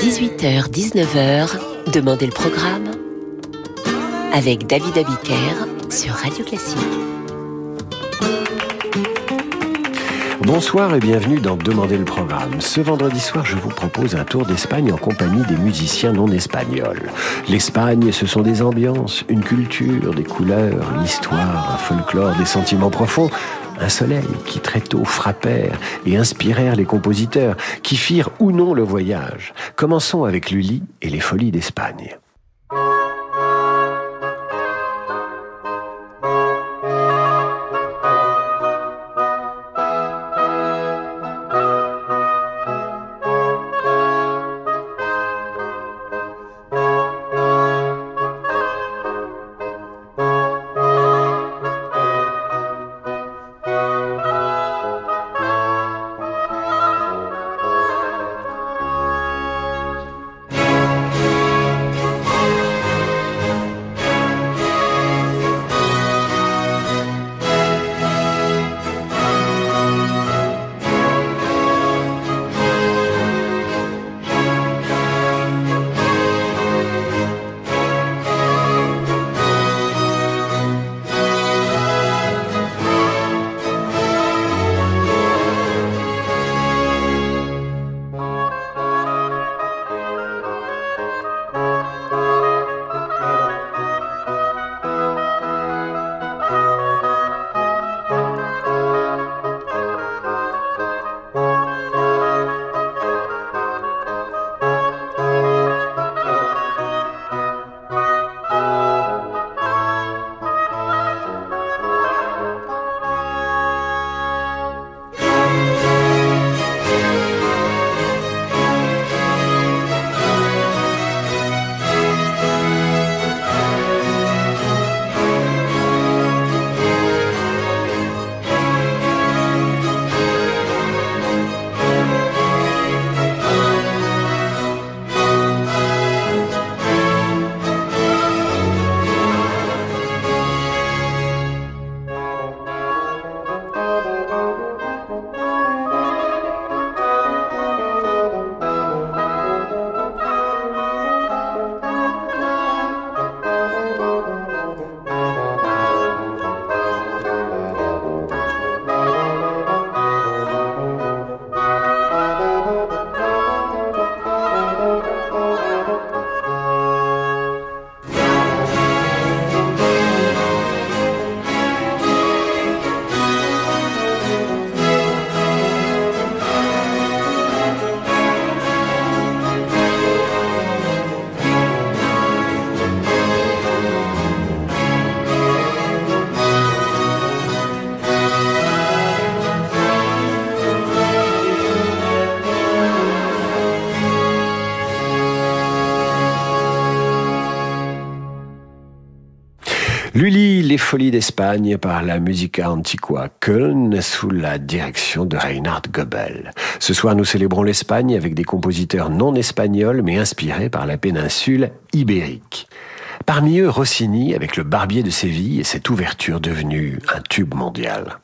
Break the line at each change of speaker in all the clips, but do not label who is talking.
18h, 19h, Demandez le programme avec David Abiker sur Radio Classique.
Bonsoir et bienvenue dans Demandez le programme. Ce vendredi soir, je vous propose un tour d'Espagne en compagnie des musiciens non espagnols. L'Espagne, ce sont des ambiances, une culture, des couleurs, l'histoire, un folklore, des sentiments profonds un soleil qui très tôt frappèrent et inspirèrent les compositeurs qui firent ou non le voyage. Commençons avec Lully et les folies d'Espagne. Lully, les folies d'Espagne par la Musica Antiqua Köln sous la direction de Reinhard Goebel. Ce soir, nous célébrons l'Espagne avec des compositeurs non espagnols mais inspirés par la péninsule ibérique. Parmi eux, Rossini avec le Barbier de Séville et cette ouverture devenue un tube mondial.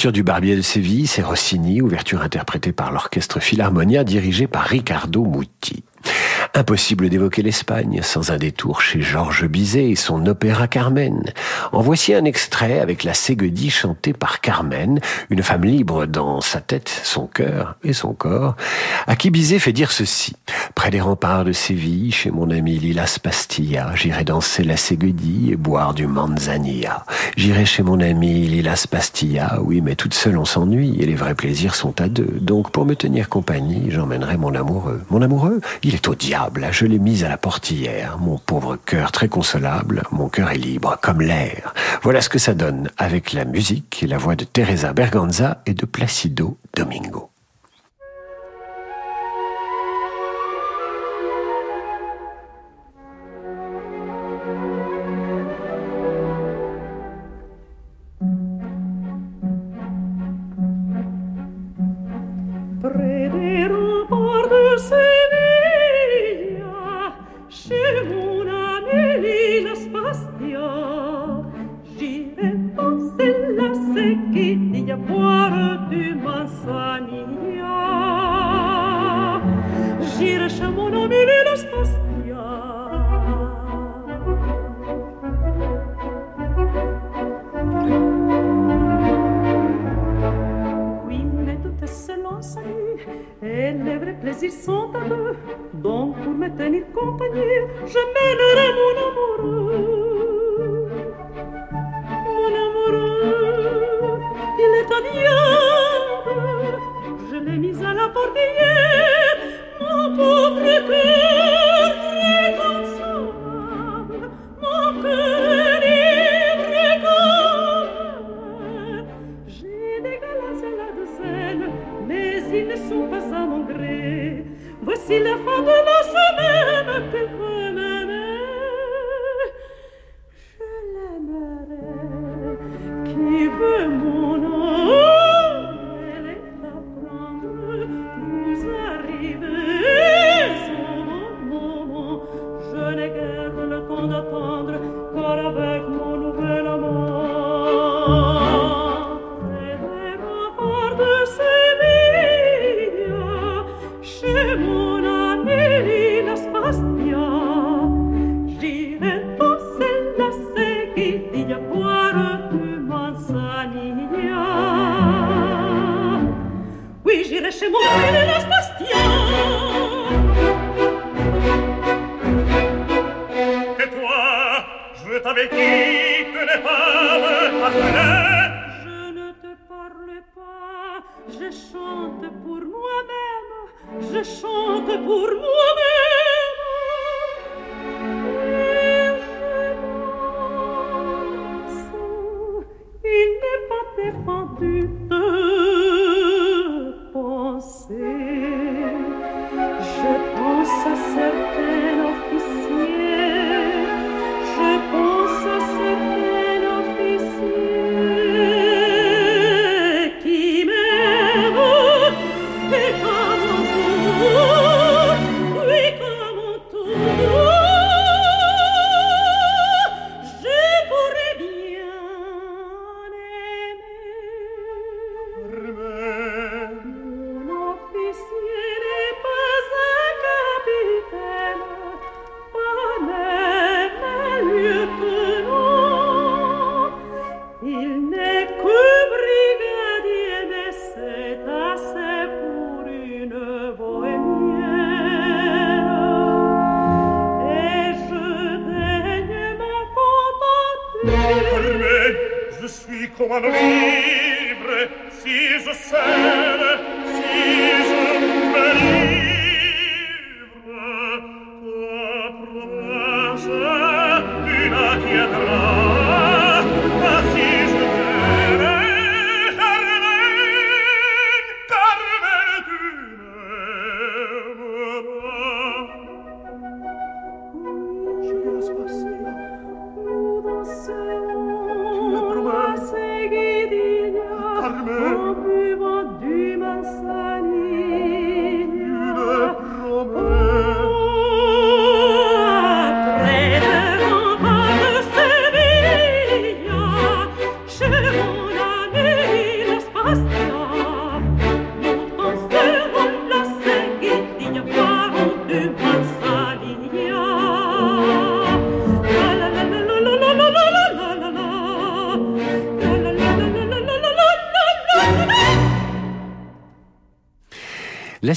L'ouverture du Barbier de Séville, c'est Rossini, ouverture interprétée par l'orchestre Philharmonia dirigé par Riccardo Muti. Impossible d'évoquer l'Espagne sans un détour chez Georges Bizet et son opéra Carmen. En voici un extrait avec la Ségedie chantée par Carmen, une femme libre dans sa tête, son cœur et son corps, à qui Bizet fait dire ceci. Près des remparts de Séville, chez mon ami Lilas Pastilla, j'irai danser la Ségedie et boire du manzanilla. J'irai chez mon ami Lilas Pastilla, oui, mais toute seule on s'ennuie et les vrais plaisirs sont à deux. Donc pour me tenir compagnie, j'emmènerai mon amoureux. Mon amoureux, il est au diable, je l'ai mis à la portière. Mon pauvre cœur très consolable, mon cœur est libre comme l'air. Voilà ce que ça donne avec la musique et la voix de Teresa Berganza et de Placido Domingo. Je suis comme un livre, si je sers, si je bénis.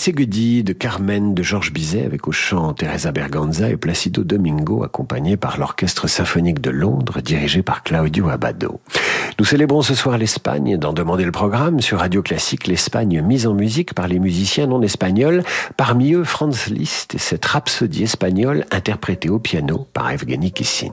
La Ségudie de Carmen de Georges Bizet avec au chant Teresa Berganza et Placido Domingo accompagné par l'Orchestre symphonique de Londres dirigé par Claudio Abbado. Nous célébrons ce soir l'Espagne dans Demander le programme sur Radio Classique l'Espagne mise en musique par les musiciens non espagnols, parmi eux Franz Liszt et cette rhapsodie espagnole interprétée au piano par Evgeny Kissin.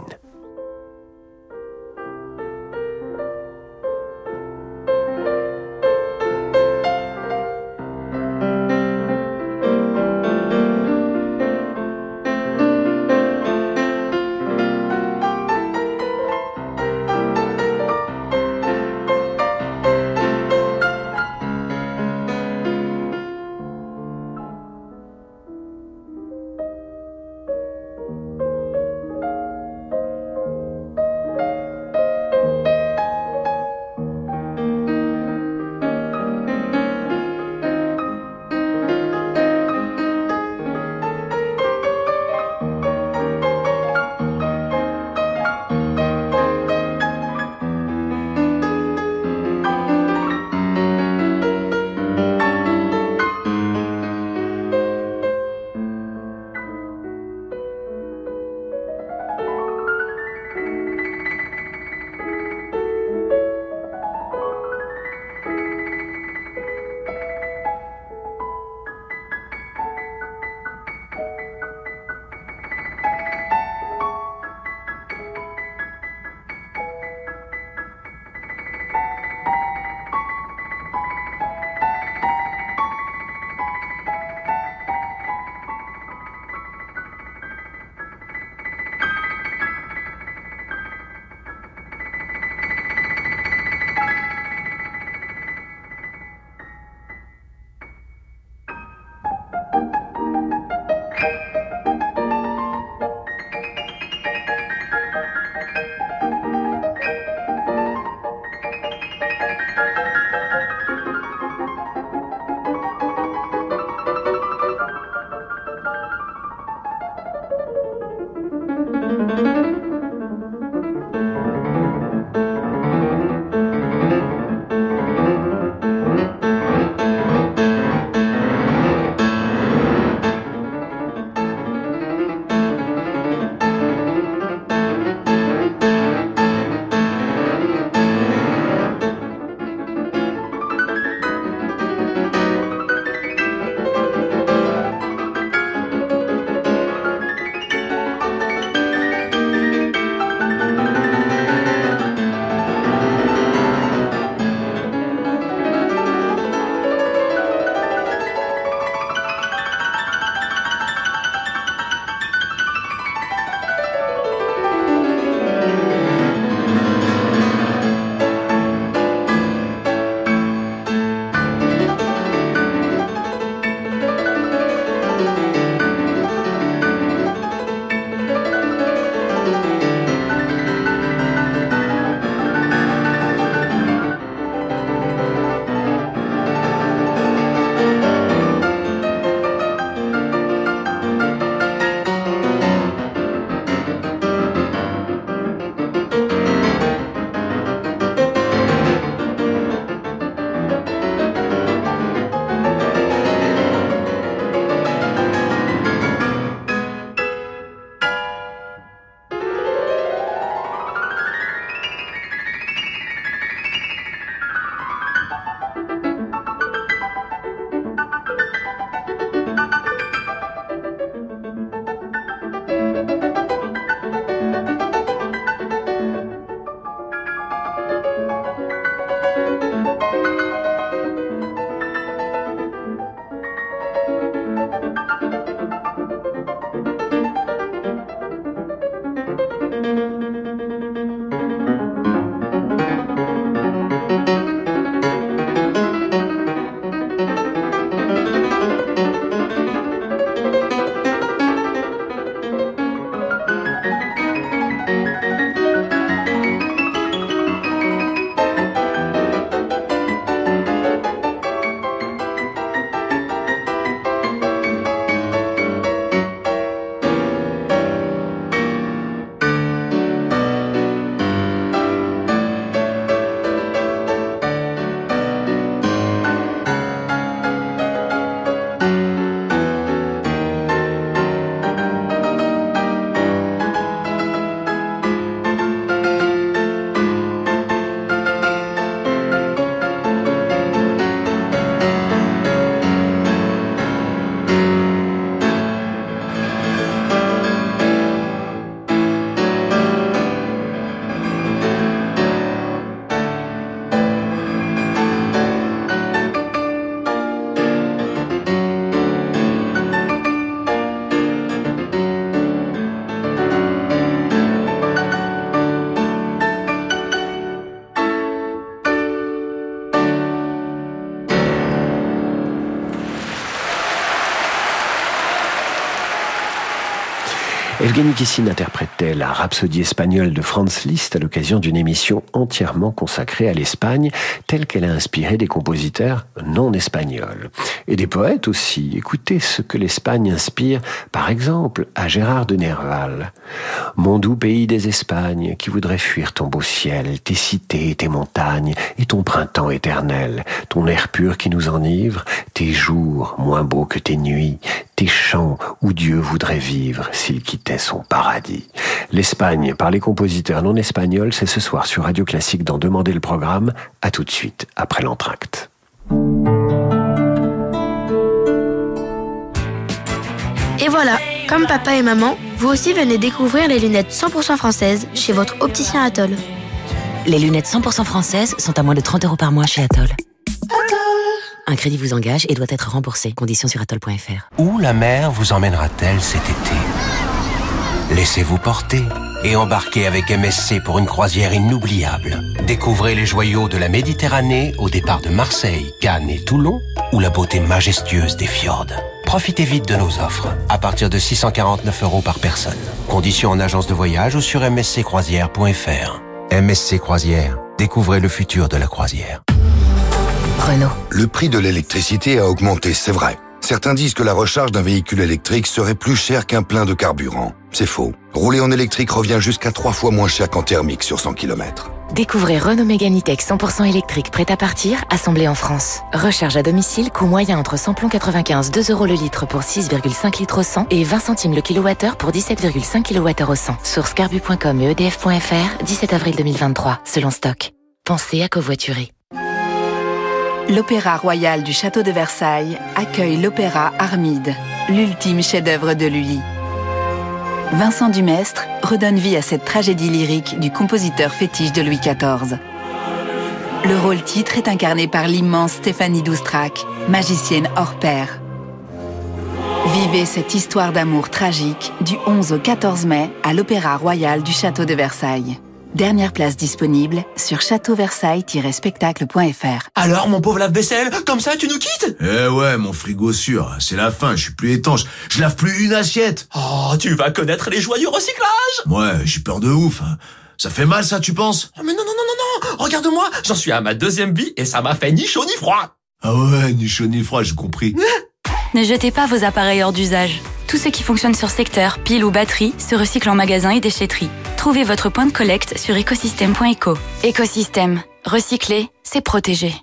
Kissin interprétait la rhapsodie espagnole de Franz Liszt à l'occasion d'une émission entièrement consacrée à l'Espagne, telle qu'elle a inspiré des compositeurs non espagnols. Et des poètes aussi. Écoutez ce que l'Espagne inspire, par exemple, à Gérard de Nerval. Mon doux pays des Espagnes, qui voudrait fuir ton beau ciel, tes cités, tes montagnes, et ton printemps éternel, ton air pur qui nous enivre, tes jours moins beaux que tes nuits, tes champs où Dieu voudrait vivre s'il quittait son paradis. L'Espagne par les compositeurs non espagnols, c'est ce soir sur Radio Classique d'en demander le programme. À tout de suite après l'entracte.
Et voilà, comme papa et maman, vous aussi venez découvrir les lunettes 100% françaises chez votre opticien Atoll.
Les lunettes 100% françaises sont à moins de 30 euros par mois chez Atoll. Un crédit vous engage et doit être remboursé. Conditions sur atoll.fr.
Où la mer vous emmènera-t-elle cet été? Laissez-vous porter et embarquez avec MSC pour une croisière inoubliable. Découvrez les joyaux de la Méditerranée au départ de Marseille, Cannes et Toulon ou la beauté majestueuse des fjords. Profitez vite de nos offres, à partir de 649 euros par personne. Conditions en agence de voyage ou sur msccroisière.fr. MSC Croisière, découvrez le futur de la croisière.
Renault.
Le prix de l'électricité a augmenté, c'est vrai. Certains disent que la recharge d'un véhicule électrique serait plus cher qu'un plein de carburant. C'est faux. Rouler en électrique revient jusqu'à trois fois moins cher qu'en thermique sur 100 km.
Découvrez Renault Mégane E-Tech 100% électrique prêt à partir, assemblé en France. Recharge à domicile, coût moyen entre samplon 95, 2 euros le litre pour 6,5 litres au 100 et 20 centimes le kilowattheure pour 17,5 kWh au 100. Source carbu.com et edf.fr, 17 avril 2023, selon stock. Pensez à covoiturer.
L'Opéra Royal du Château de Versailles accueille l'Opéra Armide, l'ultime chef-d'œuvre de Lully. Vincent Dumestre redonne vie à cette tragédie lyrique du compositeur fétiche de Louis XIV. Le rôle titre est incarné par l'immense Stéphanie Doustrac, magicienne hors pair. Vivez cette histoire d'amour tragique du 11 au 14 mai à l'Opéra Royal du Château de Versailles. Dernière place disponible sur châteauversailles-spectacle.fr.
Alors, mon pauvre lave-vaisselle, comme ça tu nous quittes?
Eh ouais, mon frigo sûr, c'est la fin, je suis plus étanche. Je lave plus une assiette.
Oh, tu vas connaître les joies du recyclage
Ouais, j'ai peur de ouf. hein. Ça fait mal ça, tu penses?
Oh, Mais non, non, non, non, non Regarde-moi, j'en suis à ma deuxième vie et ça m'a fait ni chaud ni froid
Ah ouais, ni chaud ni froid, j'ai compris.
Ne jetez pas vos appareils hors d'usage. Tout ce qui fonctionne sur secteur, pile ou batterie, se recycle en magasin et déchetterie. Trouvez votre point de collecte sur écosystème.eco. Écosystème. Recycler, c'est protéger.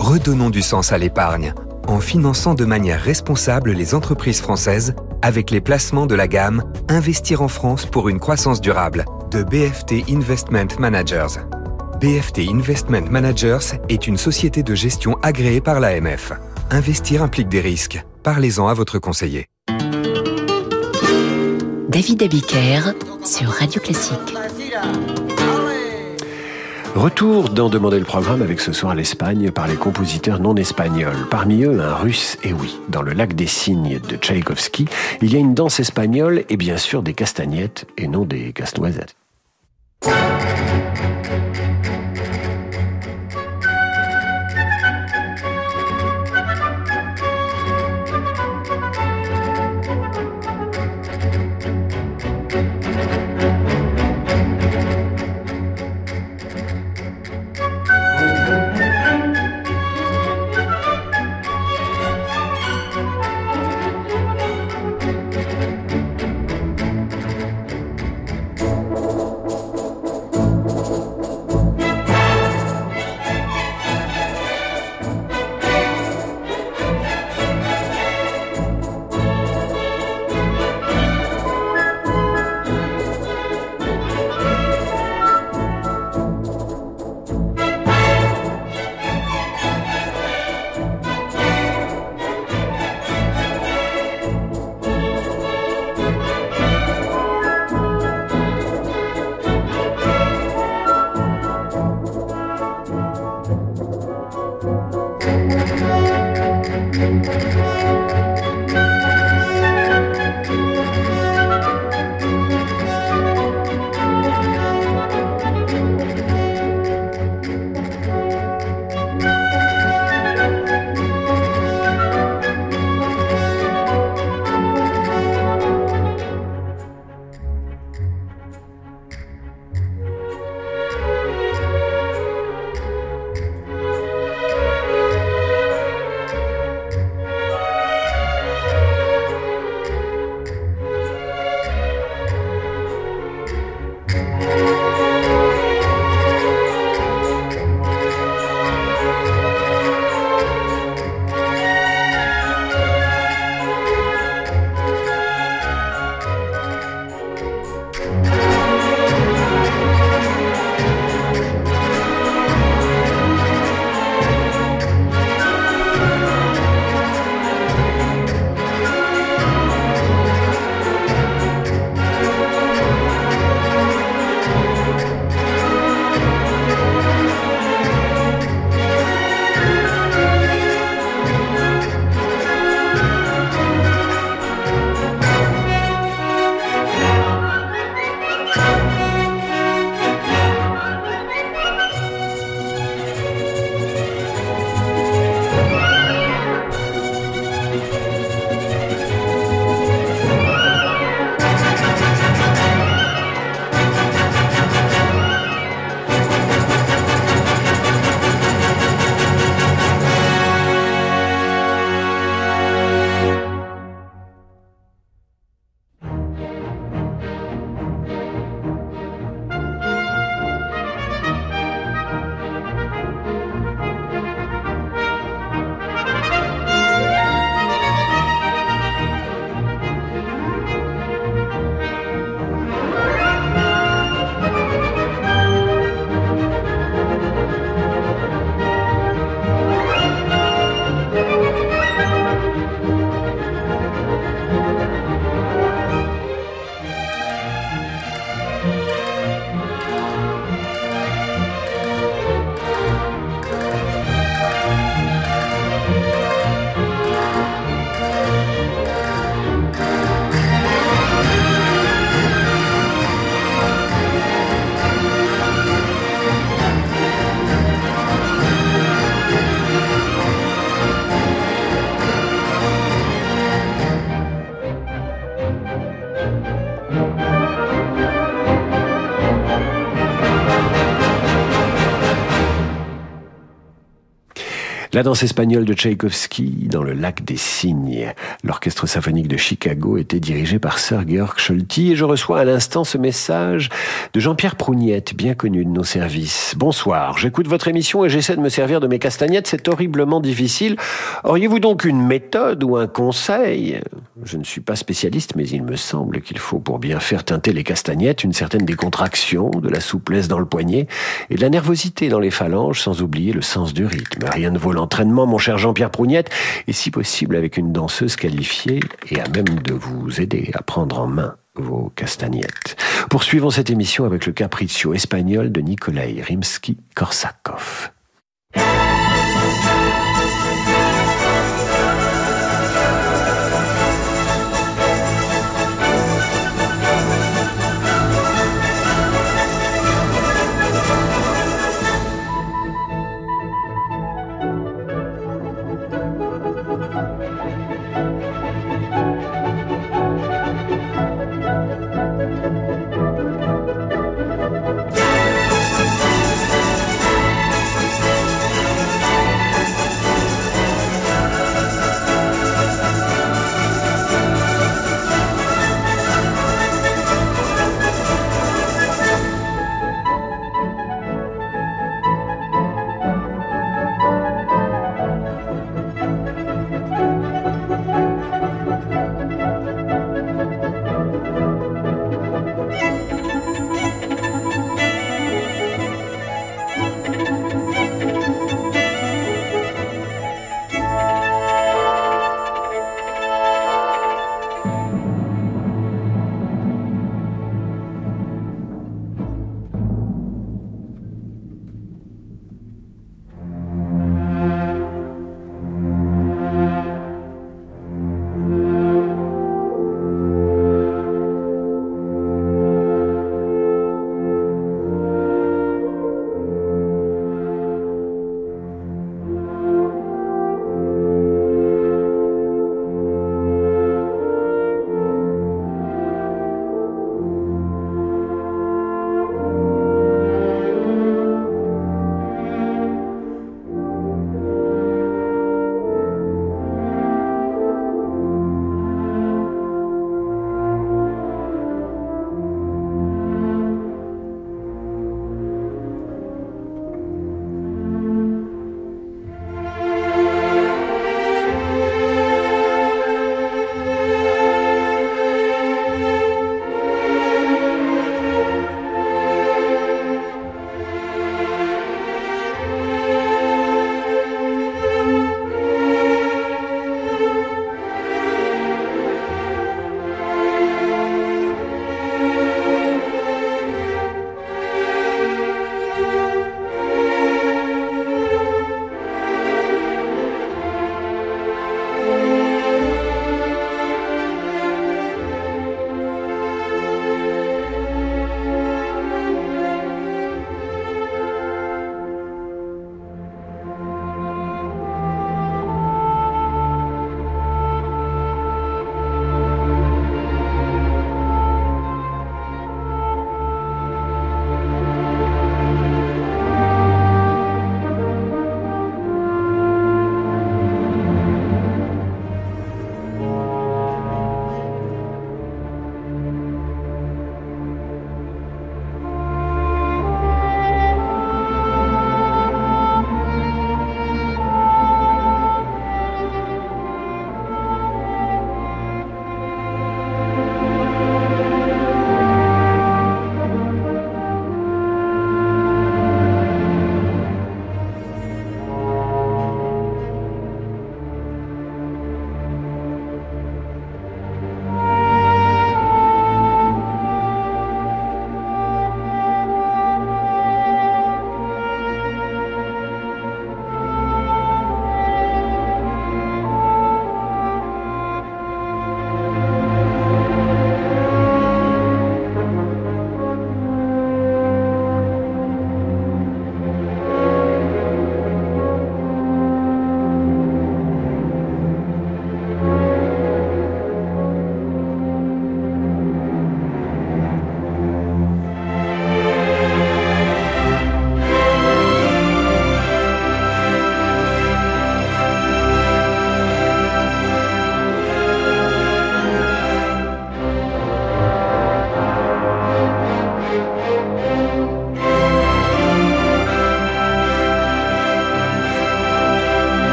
Redonnons du sens à l'épargne en finançant de manière responsable les entreprises françaises avec les placements de la gamme Investir en France pour une croissance durable de BFT Investment Managers. BFT Investment Managers est une société de gestion agréée par l'AMF. Investir implique des risques. Parlez-en à votre conseiller.
David Abiker sur Radio Classique.
Retour d'en demander le programme avec ce soir l'Espagne par les compositeurs non espagnols. Parmi eux, un russe, et oui, dans le lac des cygnes de Tchaïkovski, il y a une danse espagnole et bien sûr des castagnettes et non des casse-noisettes. La danse espagnole de Tchaïkovski dans le lac des cygnes. L'orchestre symphonique de Chicago était dirigé par Sir Georg Scholti et je reçois à l'instant ce message de Jean-Pierre Prougnette, bien connu de nos services. Bonsoir, j'écoute votre émission et j'essaie de me servir de mes castagnettes, c'est horriblement difficile. Auriez-vous donc une méthode ou un conseil? Je ne suis pas spécialiste, mais il me semble qu'il faut pour bien faire teinter les castagnettes une certaine décontraction, de la souplesse dans le poignet et de la nervosité dans les phalanges, sans oublier le sens du rythme. Rien ne vaut mon cher Jean-Pierre Prougnette, et si possible avec une danseuse qualifiée et à même de vous aider à prendre en main vos castagnettes. Poursuivons cette émission avec le capriccio espagnol de Nikolai Rimsky-Korsakov.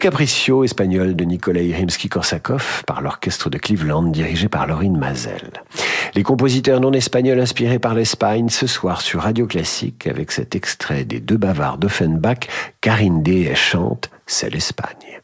Capriccio espagnol de Nikolai Rimsky-Korsakov par l'orchestre de Cleveland dirigé par Laurine Mazel. Les compositeurs non espagnols inspirés par l'Espagne ce soir sur Radio Classique avec cet extrait des deux bavards d'Offenbach, Karine D. chante C'est l'Espagne.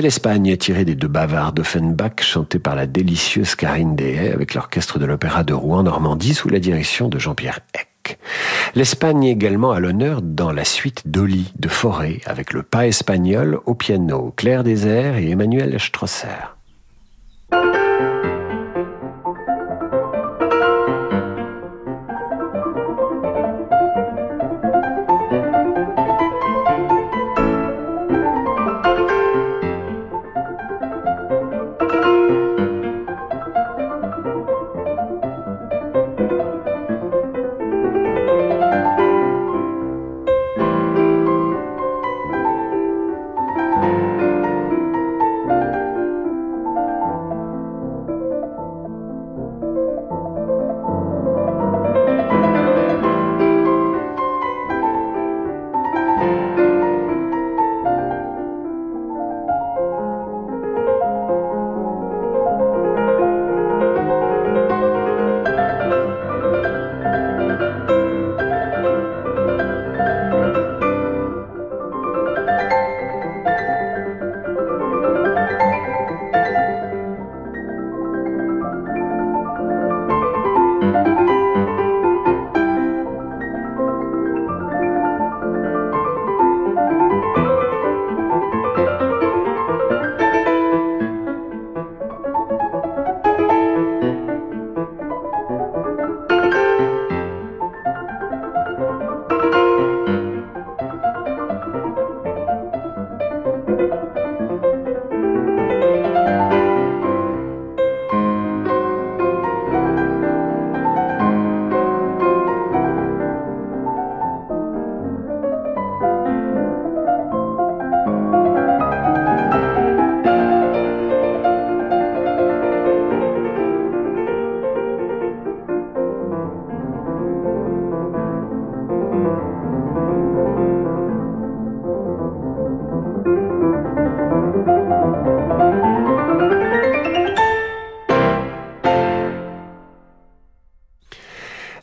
C'est l'Espagne tirée des deux bavards d'Offenbach chantée par la délicieuse Karine Dehaye avec l'orchestre de l'Opéra de Rouen Normandie sous la direction de Jean-Pierre Eck. L'Espagne également à l'honneur dans la suite d'Oli de Forêt avec le pas espagnol au piano Claire Désert et Emmanuel Strosser.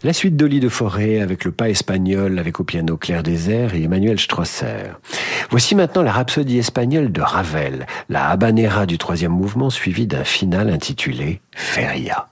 La suite d'Oli de Forêt avec le pas espagnol avec au piano Claire Désert et Emmanuel Strosser. Voici maintenant la rhapsodie espagnole de Ravel, la habanera du troisième mouvement suivie d'un final intitulé Feria.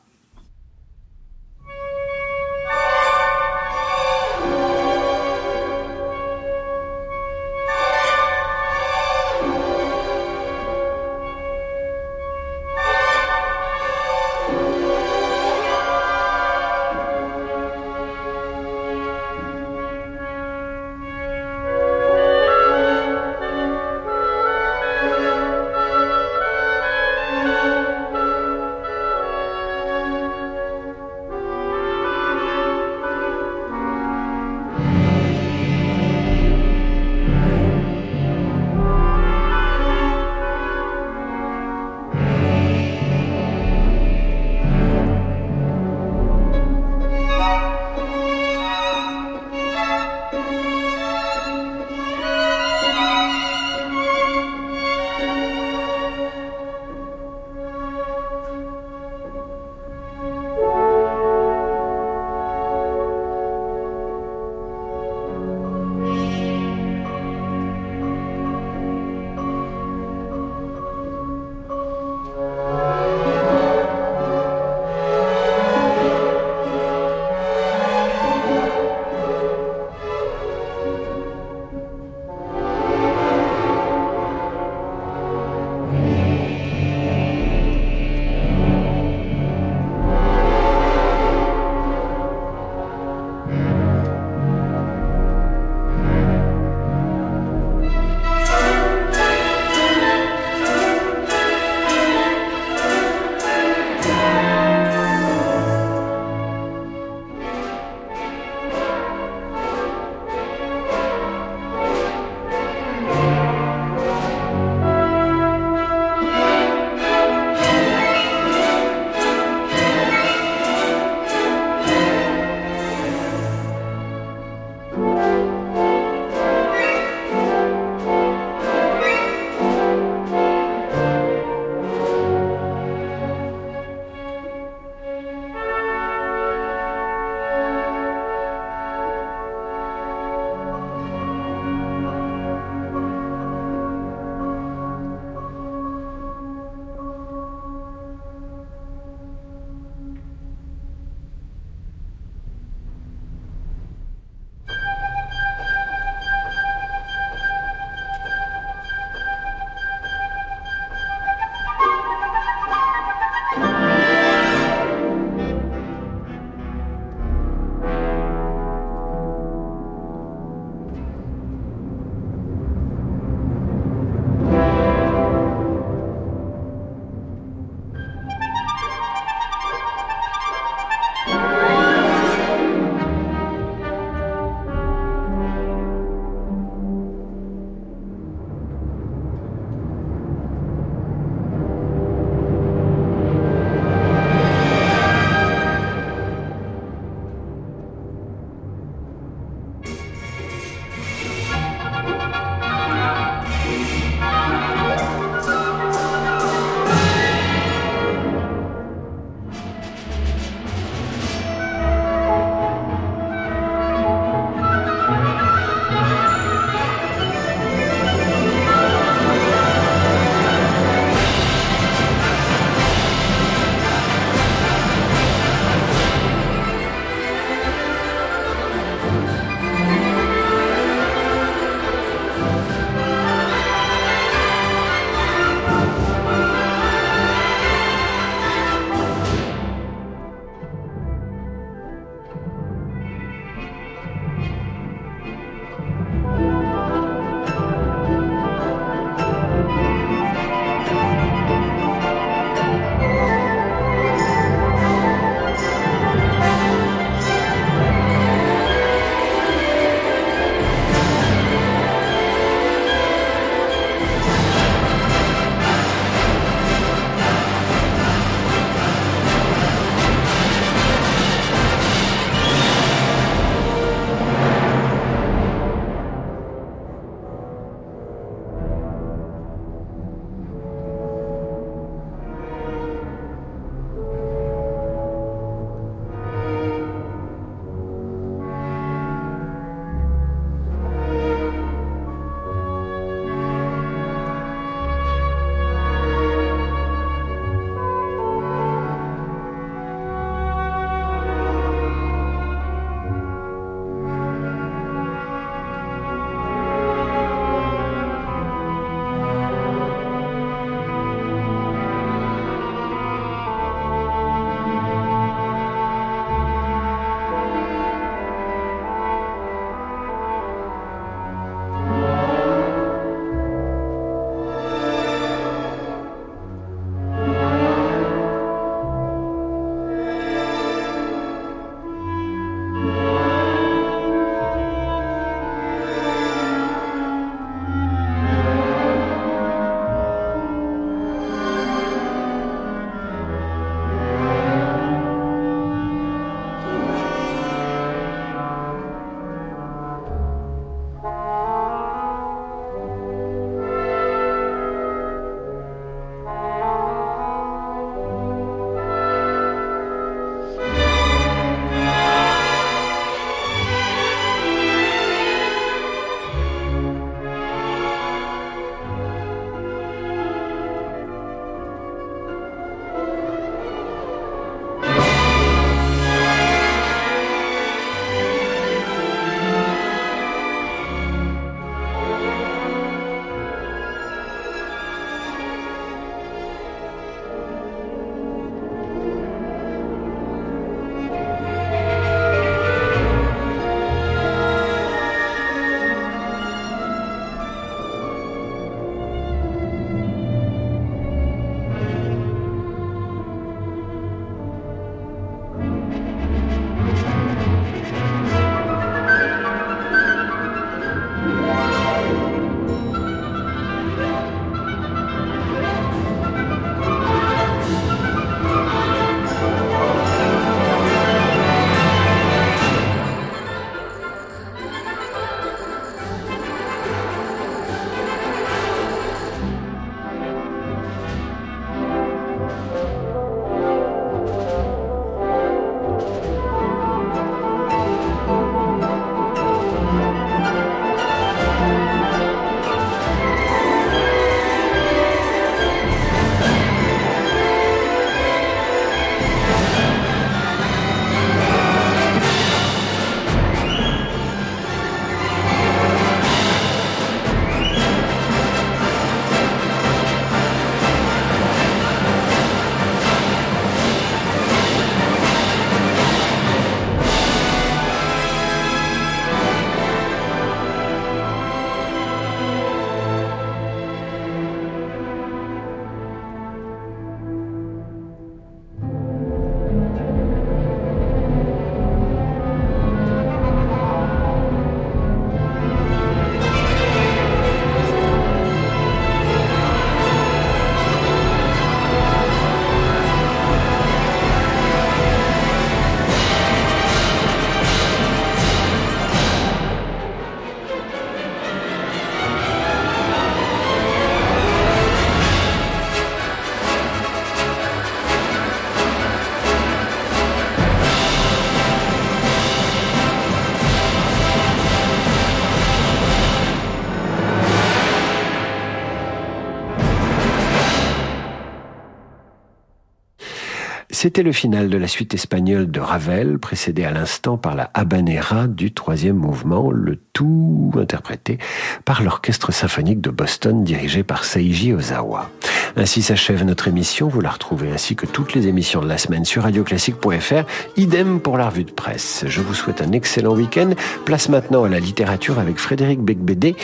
C'était le final de la suite espagnole de Ravel, précédé à l'instant par la habanera du troisième mouvement, le tout interprété par l'Orchestre symphonique de Boston dirigé par Seiji Ozawa. Ainsi s'achève notre émission. Vous la retrouvez ainsi que toutes les émissions de la semaine sur radioclassique.fr. Idem pour la revue de presse. Je vous souhaite un excellent week-end. Place maintenant à la littérature avec Frédéric Becbédé.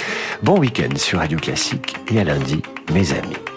Bon week-end sur Radio Classique et à lundi, mes amis.